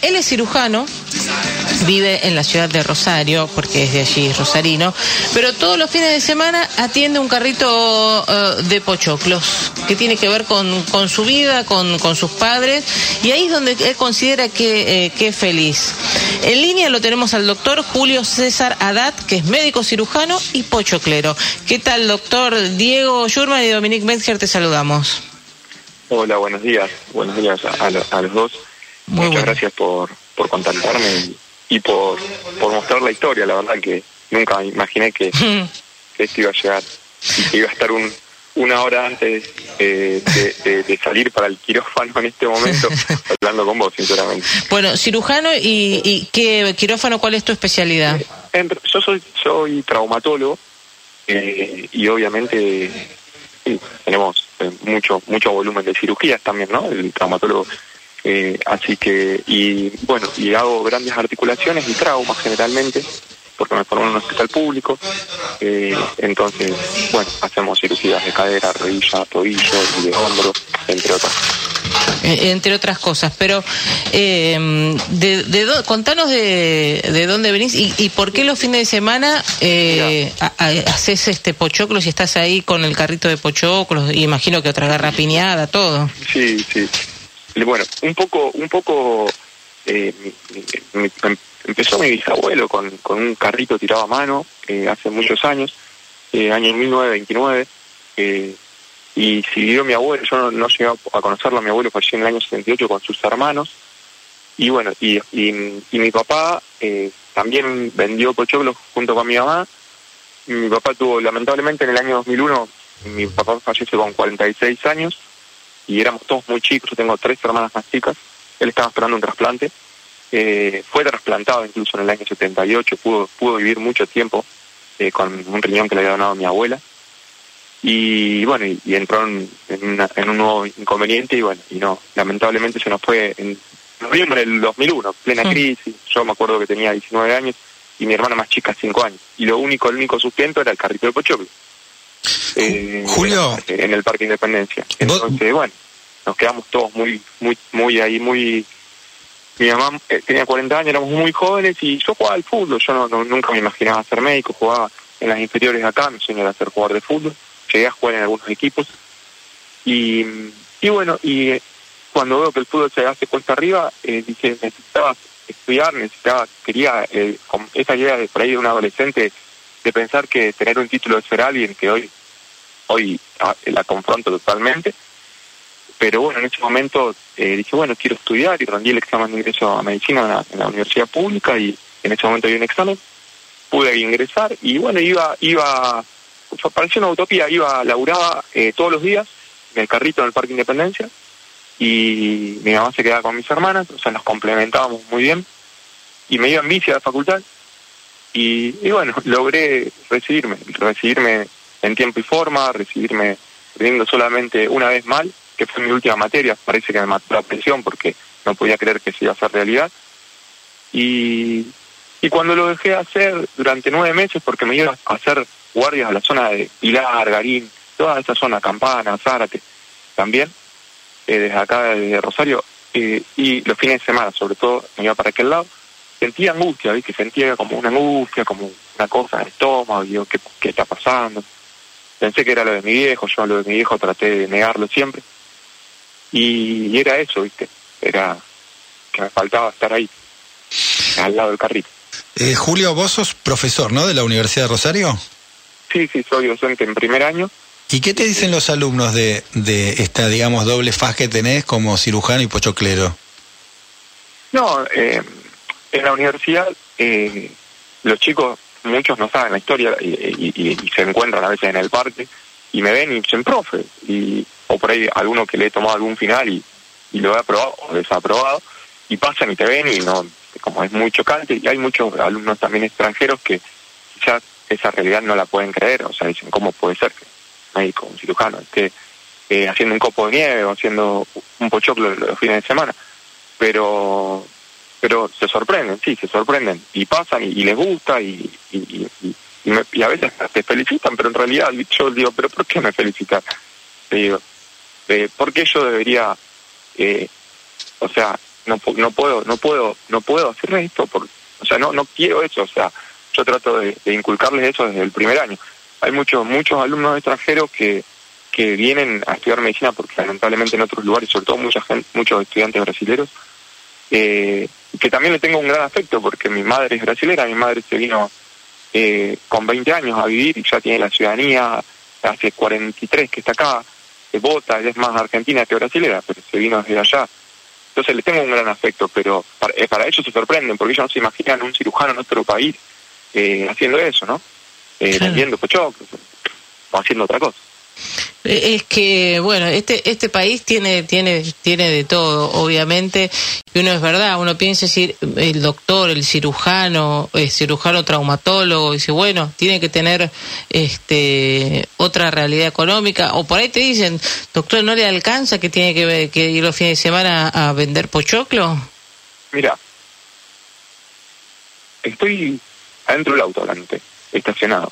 Él es cirujano, vive en la ciudad de Rosario, porque es de allí, rosarino, pero todos los fines de semana atiende un carrito eh, de pochoclos, que tiene que ver con, con su vida, con, con, sus padres, y ahí es donde él considera que, eh, que, es feliz. En línea lo tenemos al doctor Julio César Adat, que es médico cirujano y pochoclero. ¿Qué tal, doctor Diego Schurman y Dominique Metzger? Te saludamos. Hola, buenos días. Buenos días a, a los dos. Muchas gracias por, por contactarme y, por, por mostrar la historia. La verdad que nunca imaginé que, esto iba a llegar y que iba a estar un, una hora antes eh, de, salir para el quirófano en este momento, hablando con vos, sinceramente. Bueno, cirujano y, y ¿qué quirófano? ¿Cuál es tu especialidad? Eh, yo soy, soy traumatólogo eh, y obviamente tenemos mucho mucho volumen de cirugías también, ¿no? El traumatólogo eh, así que, y bueno, y hago grandes articulaciones y traumas generalmente, porque me formé en un hospital público. Eh, entonces, bueno, hacemos cirugías de cadera, rodilla, tobillo y de hombro, entre otras. Eh, entre otras cosas, pero eh, de, de contanos de, de, dónde venís y, y, por qué los fines de semana eh, haces este pochoclo si estás ahí con el carrito de pochoclos, y imagino que otra garra piñada, todo. Sí, sí. Bueno, un poco, un poco eh, empezó mi bisabuelo con, un carrito tirado a mano eh, hace muchos años, eh, año 1929, eh, y siguió mi abuelo, yo no, no, llegué a conocerlo, mi abuelo falleció en el año 78 con sus hermanos, y bueno, y, y, y mi papá también vendió pochoclos junto con mi mamá, mi papá tuvo, lamentablemente en el año 2001, mi papá falleció con 46 años, y éramos todos muy chicos, yo tengo tres hermanas más chicas, él estaba esperando un trasplante, eh, fue trasplantado incluso en el año 78, pudo, pudo vivir mucho tiempo eh, con un riñón que le había donado mi abuela, y bueno, y, entró en, en, un nuevo inconveniente y bueno, y no, lamentablemente se nos fue en noviembre del 2001, plena crisis, yo me acuerdo que tenía 19 años y mi hermana más chica 5 años, y lo único, el único sustento era el carrito de pochoclo. Eh, Julio. En el Parque Independencia. Entonces, bueno, nos quedamos todos muy, muy, muy ahí, muy... Mi mamá eh, tenía 40 años, éramos muy jóvenes y yo jugaba al fútbol. Yo no, nunca me imaginaba ser médico, jugaba en las inferiores acá, me sueño a ser jugador de fútbol. Llegué a jugar en algunos equipos. Y, y bueno, y eh, cuando veo que el fútbol se hace cuesta arriba, eh, dije, necesitaba estudiar, necesitaba, quería, eh, con esa idea de por ahí de un adolescente, de pensar que tener un título de ser alguien que hoy hoy ah, la confronto totalmente, pero bueno, en ese momento eh, dije, bueno, quiero estudiar y rendí el examen de ingreso a medicina en la, universidad pública y en ese momento había un examen, pude ingresar y bueno, iba, iba, parecía una utopía, iba, laburaba eh, todos los días en el carrito en el Parque Independencia y mi mamá se quedaba con mis hermanas, o sea, nos complementábamos muy bien y me iba en bici a la facultad y, y bueno, logré recibirme, recibirme en tiempo y forma, recibirme teniendo solamente una vez mal, que fue mi última materia, parece que me mató la presión porque no podía creer que se iba a hacer realidad. Y, y cuando lo dejé hacer durante nueve meses, porque me iba a hacer guardias a la zona de Pilar, Garín, toda esa zona, Campana, Zárate, también, eh, desde acá, de Rosario, eh, y los fines de semana, sobre todo, me iba para aquel lado, sentía angustia, ¿viste? Sentía como una angustia, como una cosa en el estómago, digo, ¿qué, qué está pasando? Pensé que era lo de mi viejo, yo lo de mi viejo traté de negarlo siempre. Y, era eso, ¿viste? Era que me faltaba estar ahí, al lado del carrito. Eh, Julio, vos sos profesor, ¿no? De la Universidad de Rosario. Sí, sí, soy docente en primer año. ¿Y qué te dicen los alumnos de, de esta, digamos, doble faz que tenés como cirujano y pochoclero? No, eh, en la universidad eh, los chicos muchos no saben la historia y, se encuentran a veces en el parque y me ven y dicen profe y o por ahí alguno que le he tomado algún final y, y lo he aprobado o desaprobado y pasan y te ven y no como es muy chocante y hay muchos alumnos también extranjeros que quizás esa realidad no la pueden creer o sea dicen cómo puede ser que un médico un cirujano esté eh, haciendo un copo de nieve o haciendo un pochoclo los fines de semana pero pero se sorprenden, sí, se sorprenden y pasan y, les gusta y, y, y, a veces te felicitan, pero en realidad yo digo, pero ¿por qué me felicitan? Te digo, eh, ¿por qué yo debería, eh, o sea, no, no puedo, no puedo, no puedo hacer esto, por, o sea, no, no quiero eso, o sea, yo trato de, inculcarles eso desde el primer año. Hay muchos, muchos alumnos extranjeros que, que vienen a estudiar medicina porque lamentablemente en otros lugares, sobre todo mucha gente, muchos estudiantes brasileños, eh, que también le tengo un gran afecto porque mi madre es brasilera, mi madre se vino eh, con 20 años a vivir y ya tiene la ciudadanía, hace 43 que está acá, se vota, es más argentina que brasilera, pero se vino desde allá. Entonces le tengo un gran afecto, pero para, eh, para ellos se sorprenden, porque ellos no se imaginan un cirujano en otro país eh, haciendo eso, ¿no? Eh, vendiendo pochoclos o haciendo otra cosa. Es que, bueno, este este país tiene tiene tiene de todo, obviamente, y uno es verdad, uno piensa decir, el doctor, el cirujano, el cirujano traumatólogo, dice, bueno, tiene que tener este otra realidad económica, o por ahí te dicen, doctor, ¿no le alcanza que tiene que, ir los fines de semana a vender pochoclo? Mira, estoy adentro del auto delante, estacionado.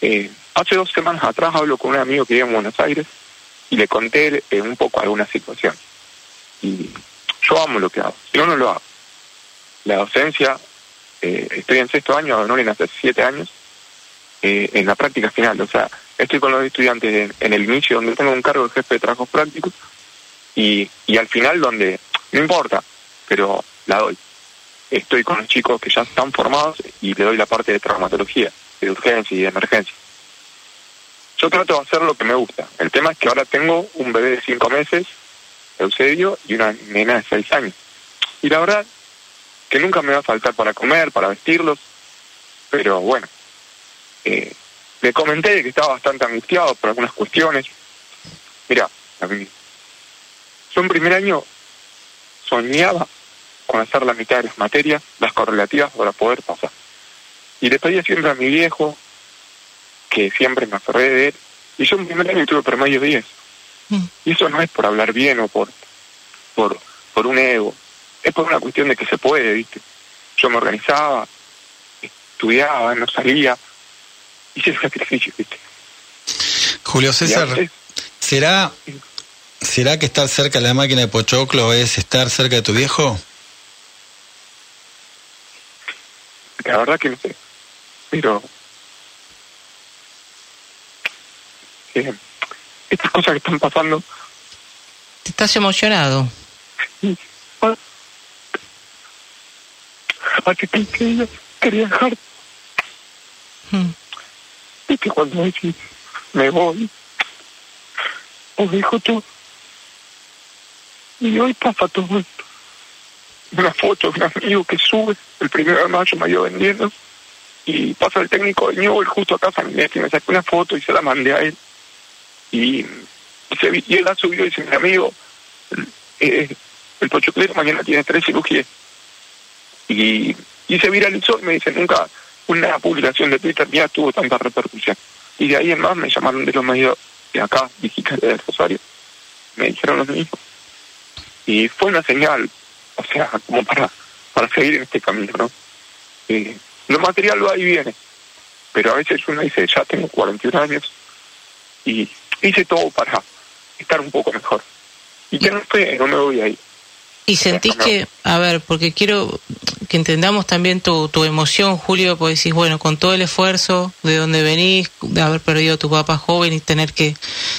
Eh, Hace dos semanas atrás hablo con un amigo que vive en Buenos Aires y le conté eh, un poco alguna situación. Y yo amo lo que hago, yo no lo hago. La docencia, eh, estoy en sexto año, no en hace siete años, eh, en la práctica final. O sea, estoy con los estudiantes en, el inicio donde tengo un cargo de jefe de trabajos prácticos y, y al final donde, no importa, pero la doy. Estoy con los chicos que ya están formados y le doy la parte de traumatología, de urgencia y de emergencia. Yo trato de hacer lo que me gusta. El tema es que ahora tengo un bebé de cinco meses, Eusebio, y una nena de seis años. Y la verdad que nunca me va a faltar para comer, para vestirlos, pero bueno, eh, le comenté que estaba bastante angustiado por algunas cuestiones. Mira, yo en primer año soñaba con hacer la mitad de las materias, las correlativas para poder pasar. Y le pedía siempre a mi viejo, que siempre me aferré de él, y yo en primer año tuve promedio 10. Mm. Y eso no es por hablar bien o por, por, por un ego, es por una cuestión de que se puede, ¿viste? Yo me organizaba, estudiaba, no salía, hice el sacrificio, ¿viste? Julio César, ¿será, ¿será que estar cerca de la máquina de Pochoclo es estar cerca de tu viejo? La verdad que no sé, pero estas cosas que están pasando. ¿Estás emocionado? Hace 15 días quería dejar. Hmm. que cuando decís, me voy, o dejo todo. Y hoy pasa todo esto. Una foto de un amigo que sube, el primero de mayo me ido vendiendo, y pasa el técnico de Newell justo acá mi y me sacó una foto y se la mandé a él y, se, y él ha subido y dice, mi amigo, eh, el pochoclero mañana tiene tres cirugías. Y, y se viralizó y me dice, nunca una publicación de Twitter mía tuvo tanta repercusión. Y de ahí en más me llamaron de los medios de acá, digitales del Rosario, me dijeron lo mismo. Y fue una señal, o sea, como para, para seguir en este camino, ¿no? Eh, lo material va y viene, pero a veces uno dice, ya tengo 41 años y hice todo para estar un poco mejor. Y que no estoy, no me voy ahí. Y sentís que, a ver, porque quiero que entendamos también tu, tu emoción, Julio, porque decís, bueno, con todo el esfuerzo de donde venís, de haber perdido a tu papá joven y tener que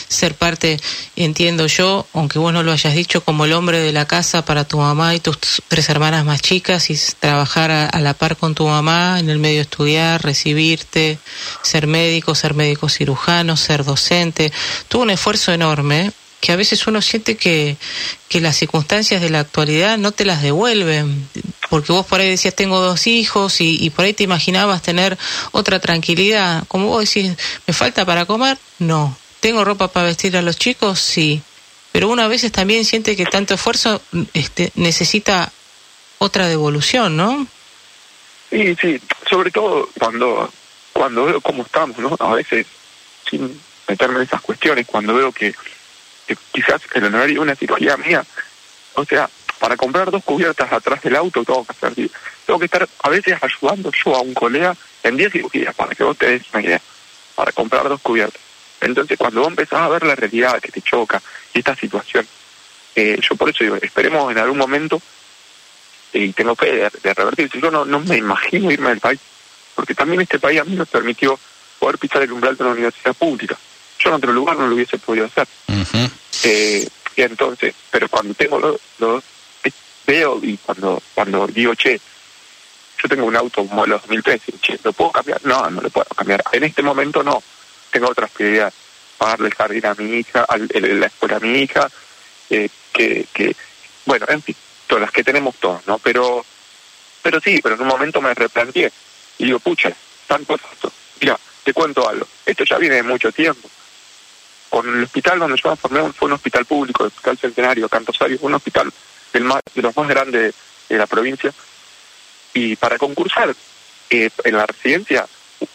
ser parte, entiendo yo, aunque vos no lo hayas dicho, como el hombre de la casa para tu mamá y tus tres hermanas más chicas y trabajar a, a la par con tu mamá en el medio estudiar, recibirte, ser médico, ser médico cirujano, ser docente. Tuvo un esfuerzo enorme que a veces uno siente que, que las circunstancias de la actualidad no te las devuelven, porque vos por ahí decías tengo dos hijos y, y por ahí te imaginabas tener otra tranquilidad, como vos decís, ¿me falta para comer? No. ¿Tengo ropa para vestir a los chicos? Sí. Pero uno a veces también siente que tanto esfuerzo este, necesita otra devolución, ¿no? Sí, sí, sobre todo cuando, cuando veo cómo estamos, ¿no? A veces, sin meterme en esas cuestiones, cuando veo que quizás el honorario de una cirugía mía, o sea, para comprar dos cubiertas atrás del auto tengo que hacer, tengo que estar a veces ayudando yo a un colega en 10 cirugías, para que vos te des una idea, para comprar dos cubiertas. Entonces cuando vos empezás a ver la realidad que te choca y esta situación, eh, yo por eso digo, esperemos en algún momento, y tengo fe de, de revertir, yo no, no me imagino irme del país, porque también este país a mí me permitió poder pisar el umbral de una universidad pública. Yo en otro lugar no lo hubiese podido hacer. eh, y entonces, pero cuando tengo los, los veo y cuando cuando digo, che, yo tengo un auto, un modelo 2013, che, ¿lo puedo cambiar? No, no lo puedo cambiar. En este momento no. Tengo otras prioridades. Pagarle el jardín a mi hija, al, la escuela a mi hija, eh, que, que, bueno, en fin, todas las que tenemos todos, ¿no? Pero, pero sí, pero en un momento me replanteé y digo, pucha, tanto esto. Mira, te cuento algo. Esto ya viene de mucho tiempo. Con el hospital donde yo me formé fue un hospital público, el Hospital Centenario, Cantosario, un hospital del más, de los más grandes de la provincia. Y para concursar eh, en la residencia,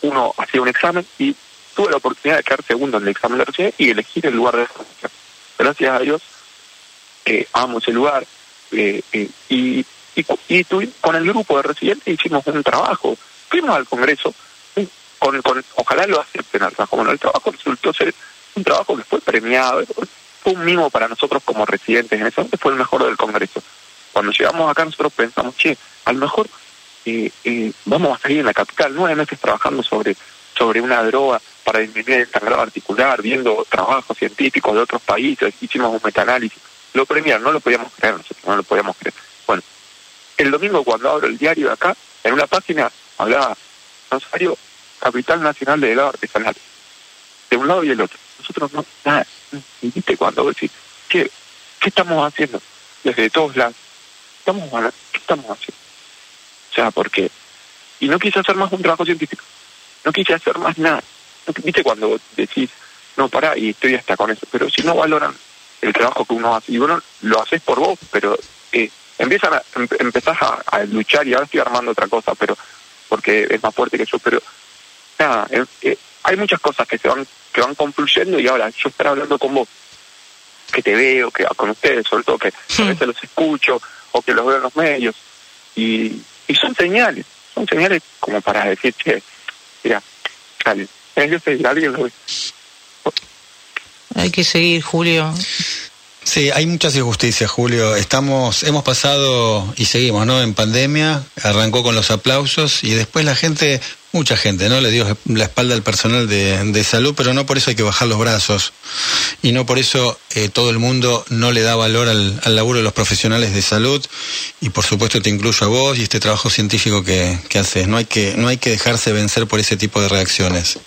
uno hacía un examen y tuve la oportunidad de quedar segundo en el examen de residencia y elegir el lugar de residencia. Gracias a Dios, eh, amo ese lugar. Eh, eh, y, y, y con el grupo de residentes hicimos un trabajo. Fuimos al Congreso, con, con, ojalá lo acepten trabajo. Bueno, el trabajo resultó ser un trabajo que fue premiado, fue un mimo para nosotros como residentes, en ese momento fue el mejor del Congreso. Cuando llegamos acá nosotros pensamos, che, a lo mejor eh, eh, vamos a salir en la capital nueve meses trabajando sobre, sobre una droga para disminuir el sangrado articular, viendo trabajos científicos de otros países, hicimos un metaanálisis. Lo premiaron, no lo podíamos creer nosotros, no lo podíamos creer. Bueno, el domingo cuando abro el diario de acá, en una página hablaba Rosario, capital nacional de helado artesanal, de un lado y el otro nosotros no, nada, y viste cuando decís, ¿qué, ¿qué estamos haciendo? Desde todos lados, estamos ¿qué estamos haciendo? O sea, porque, y no quise hacer más un trabajo científico, no quise hacer más nada, viste cuando decís, no, para y estoy hasta con eso, pero si no valoran el trabajo que uno hace, y bueno, lo haces por vos, pero eh, empiezan a, em, empezás a, a, luchar y ahora estoy armando otra cosa, pero porque es más fuerte que yo, pero nada, eh, eh, hay muchas cosas que se van que van confluyendo y ahora yo estar hablando con vos, que te veo, que con ustedes, sobre todo que a veces los escucho o que los veo en los medios, y, y son señales, son señales como para decir, che, mira, dale, que alguien lo ve. Hay que seguir, Julio. Sí, hay muchas injusticias, Julio. Estamos, hemos pasado y seguimos, ¿no? En pandemia, arrancó con los aplausos y después la gente, mucha gente, ¿no? Le dio la espalda al personal de, de salud, pero no por eso hay que bajar los brazos y no por eso eh, todo el mundo no le da valor al, al, laburo de los profesionales de salud y por supuesto te incluyo a vos y este trabajo científico que, que haces. No hay que, no hay que dejarse vencer por ese tipo de reacciones.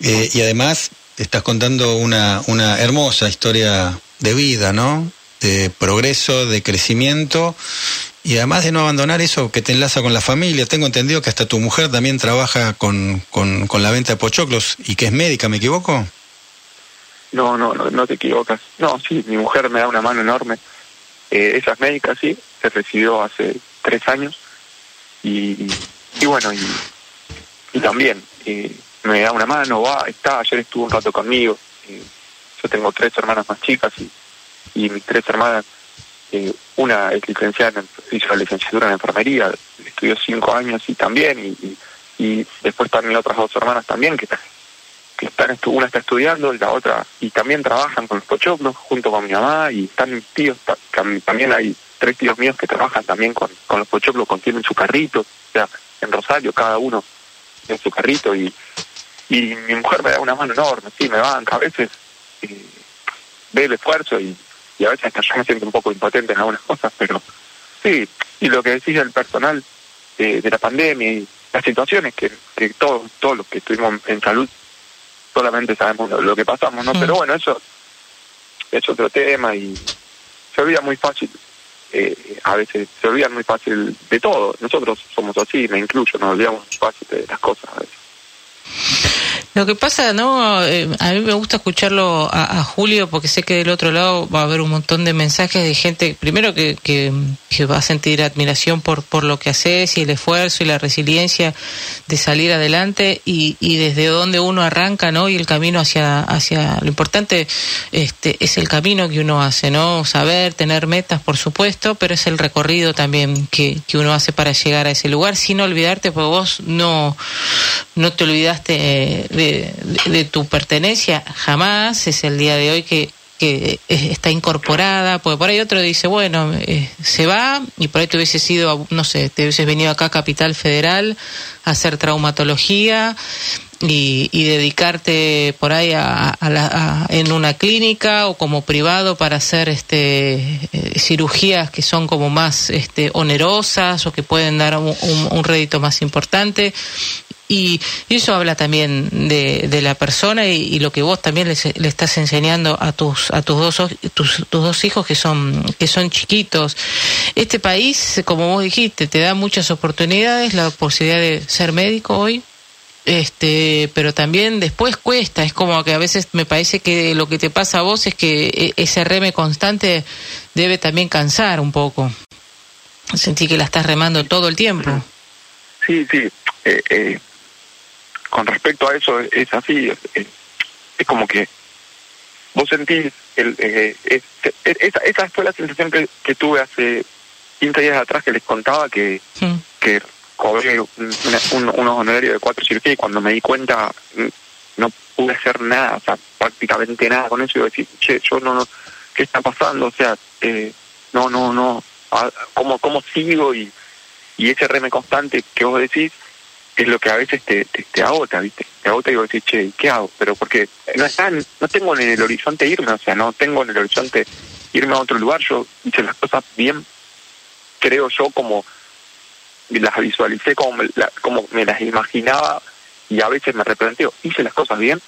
Eh, y además estás contando una, una hermosa historia de vida, ¿no? De progreso, de crecimiento y además de no abandonar eso que te enlaza con la familia. Tengo entendido que hasta tu mujer también trabaja con, con, la venta de pochoclos y que es médica, ¿me equivoco? No, no, no, no te equivocas. No, sí, mi mujer me da una mano enorme. Eh, ella es médica, sí, se recibió hace tres años y, y bueno, y, y también eh, me da una mano, va, está, ayer estuvo un rato conmigo. Eh, yo tengo tres hermanas más chicas y, y mis tres hermanas, eh, una es licenciada, en, hizo la licenciatura en enfermería, estudió cinco años y también, y, y, y después están mis otras dos hermanas también, que, que están, una está estudiando y la otra, y también trabajan con los pochoclos junto con mi mamá, y están mis tíos, también hay tres tíos míos que trabajan también con, con los pochoclos, contienen su carrito, o sea, en Rosario cada uno en su carrito, y, y mi mujer me da una mano enorme, sí, me banca, a veces eh, ve el esfuerzo y, y, a veces hasta siento un poco impotente en algunas cosas, pero sí, y lo que decís del personal eh, de la pandemia y las situaciones que, que todos, todos los que estuvimos en salud solamente sabemos lo, lo que pasamos, ¿no? Pero bueno, eso es otro tema y se olvida muy fácil, eh, a veces se olvida muy fácil de todo. Nosotros somos así, me incluyo, nos olvidamos muy fácil de las cosas a veces. Lo que pasa, ¿no? Eh, a mí me gusta escucharlo a, Julio porque sé que del otro lado va a haber un montón de mensajes de gente, primero que, que, va a sentir admiración por, por lo que haces y el esfuerzo y la resiliencia de salir adelante y, y desde donde uno arranca, ¿no? Y el camino hacia, hacia, lo importante este, es el camino que uno hace, ¿no? Saber, tener metas, por supuesto, pero es el recorrido también que, que uno hace para llegar a ese lugar sin olvidarte, porque vos no, no te olvidaste de, de, tu pertenencia, jamás es el día de hoy que, que está incorporada, porque por ahí otro dice, bueno, eh, se va y por ahí te hubiese sido, no sé, te hubieses venido acá a Capital Federal a hacer traumatología y, dedicarte por ahí a, en una clínica o como privado para hacer este eh, cirugías que son como más este onerosas o que pueden dar un rédito más importante y, eso habla también de, de la persona y, lo que vos también le, estás enseñando a tus a tus dos tus, tus, dos hijos que son que son chiquitos. Este país, como vos dijiste, te da muchas oportunidades, la posibilidad de ser médico hoy, este pero también después cuesta. Es como que a veces me parece que lo que te pasa a vos es que e, ese reme constante debe también cansar un poco. Sentí que la estás remando todo el tiempo. Sí sí. Eh, eh, con respecto a eso es así, es, como que vos sentís, el, eh, esa, esa fue la sensación que, que, tuve hace 15 días atrás que les contaba que, que cobré unos honorarios de cuatro cirugías y cuando me di cuenta no pude hacer nada, o sea, prácticamente nada con eso y decir, che, yo no, no, ¿qué está pasando? O sea, eh, no, no, no, ¿cómo, cómo sigo? Y, y ese reme constante que vos decís, es lo que a veces te, te, agota, ¿viste? Te agota y digo, che, ¿qué hago? Pero porque no están, no tengo en el horizonte irme, o sea, no tengo en el horizonte irme a otro lugar. Yo hice las cosas bien, creo yo, como las visualicé, como me, como me las imaginaba y a veces me replanteo, ¿hice las cosas bien?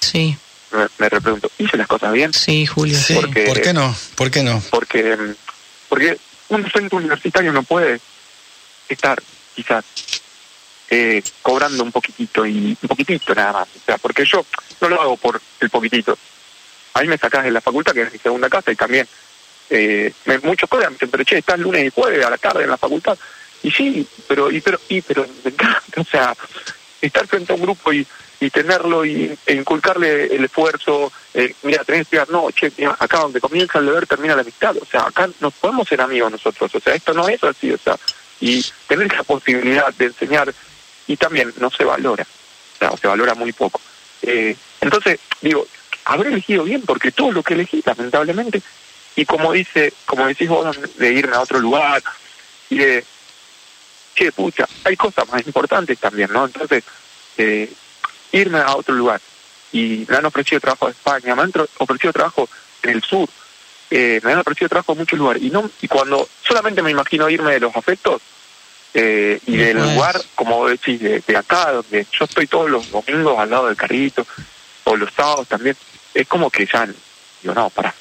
Sí. Me, me repregunto, ¿hice las cosas bien? Sí, Julio. Sí. ¿Por qué no? ¿Por qué no? Porque, porque un docente universitario no puede estar quizás eh, cobrando un poquitito y un poquitito nada más. O sea, porque yo no lo hago por el poquitito. A mí me sacás de la facultad, que es mi segunda casa, y también eh, me, muchos cobran, pero che, estás lunes y jueves a la tarde en la facultad. Y sí, pero, y pero, y pero me encanta, o sea, estar frente a un grupo y, y tenerlo y e inculcarle el esfuerzo, eh, mira, tenés que no, che, acá donde comienza el deber termina la amistad, o sea, acá no podemos ser amigos nosotros, o sea, esto no es así, o sea, y tener esa posibilidad de enseñar y también no se valora, o sea, se valora muy poco. Eh, entonces, digo, habré elegido bien porque todo lo que elegí, lamentablemente, y como dice, como decís vos, de irme a otro lugar, y de, che, pucha, hay cosas más importantes también, ¿no? Entonces, eh, irme a otro lugar, y me han ofrecido trabajo en España, me han ofrecido trabajo en el sur, eh, me han ofrecido trabajo en muchos lugares, y no y cuando solamente me imagino irme de los afectos, eh, y del lugar, como decís, de, acá, donde yo estoy todos los domingos al lado del carrito, o los sábados también, es como que ya, digo, no, para,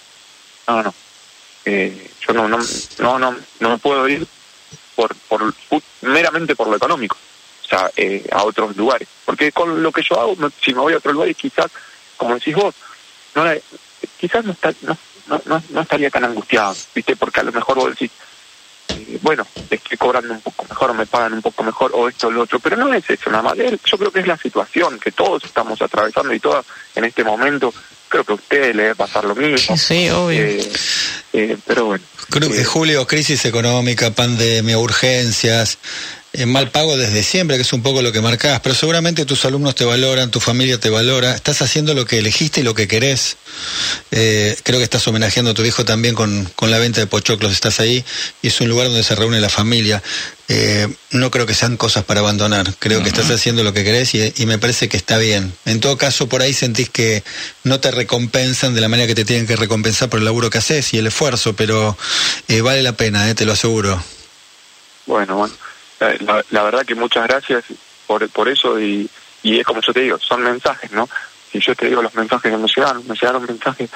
no, no, eh, yo no, no, no, no, no me puedo ir por, por meramente por lo económico, o sea, eh, a otros lugares, porque con lo que yo hago, si me voy a otro lugar, quizás, como decís vos, no, quizás no, está, no, no, no estaría tan angustiado, ¿viste? Porque a lo mejor vos decís, bueno, estoy cobrando un poco mejor o me pagan un poco mejor o esto o lo otro, pero no es eso nada más. Yo creo que es la situación que todos estamos atravesando y todas en este momento. Creo que a usted le debe pasar lo mismo. Sí, obvio. Eh, eh, pero bueno. Eh, Julio, crisis económica, pandemia, urgencias, en mal pago desde siempre, que es un poco lo que marcás, pero seguramente tus alumnos te valoran, tu familia te valora, estás haciendo lo que elegiste y lo que querés. Eh, creo que estás homenajeando a tu hijo también con, con, la venta de pochoclos, estás ahí y es un lugar donde se reúne la familia. Eh, no creo que sean cosas para abandonar, creo que estás haciendo lo que querés y, y, me parece que está bien. En todo caso, por ahí sentís que no te recompensan de la manera que te tienen que recompensar por el laburo que haces y el esfuerzo, pero eh, vale la pena, te lo aseguro. Bueno, bueno la, verdad que muchas gracias por, por eso y, y es como yo te digo, son mensajes, ¿no? Si yo te digo los mensajes que me llegaron, me llegaron mensajes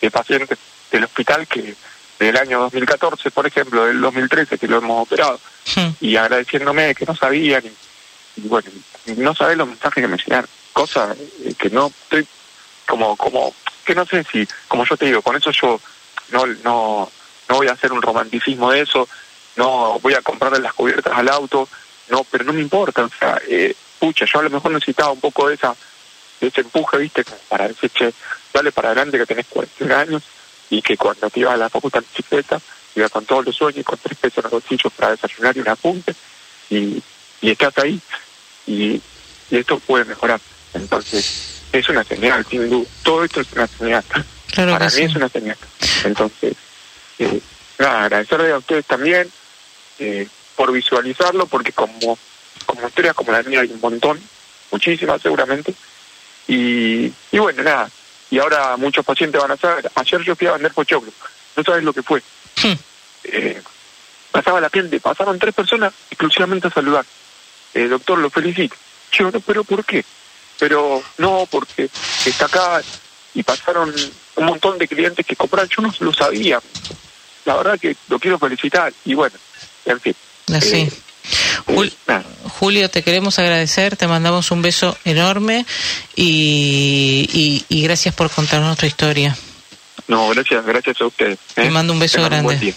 de pacientes del hospital que del año 2014, por ejemplo, del 2013 que lo hemos operado, y agradeciéndome que no sabían, y, bueno, no sabés los mensajes que me llegaron, cosas eh, que no estoy como, como, que no sé si, como yo te digo, con eso yo no, no, no voy a hacer un romanticismo de eso, no voy a comprarle las cubiertas al auto, no, pero no me importa, o sea, eh, pucha, yo a lo mejor necesitaba un poco de esa de ese empuje, viste, para decir, che, dale para adelante que tenés 40 años y que cuando te ibas a la facultad en bicicleta, ibas con todos los sueños, con tres pesos en los bolsillos para desayunar y un apunte, y, y estás ahí, y, y esto puede mejorar. Entonces, es una señal, sin duda, todo esto es una señal. Para mí es una señal. Entonces, eh, nada, agradecerle a ustedes también eh, por visualizarlo, porque como, como historias como la mía hay un montón, muchísimas seguramente. Y, y bueno, nada, y ahora muchos pacientes van a saber. Ayer yo fui a vender pochoclo, no sabes lo que fue. Hmm. Eh, pasaba la gente, pasaron tres personas exclusivamente a saludar. Eh, doctor, lo felicito. Yo, no, pero ¿por qué? Pero no, porque está acá y pasaron un montón de clientes que compraron, yo no lo sabía. La verdad que lo quiero felicitar y bueno, en fin. Así. Eh, eh, Julio, te queremos agradecer, te mandamos un beso enorme y, y, gracias por contarnos tu historia. No, gracias, gracias a ustedes. Te mando un beso grande.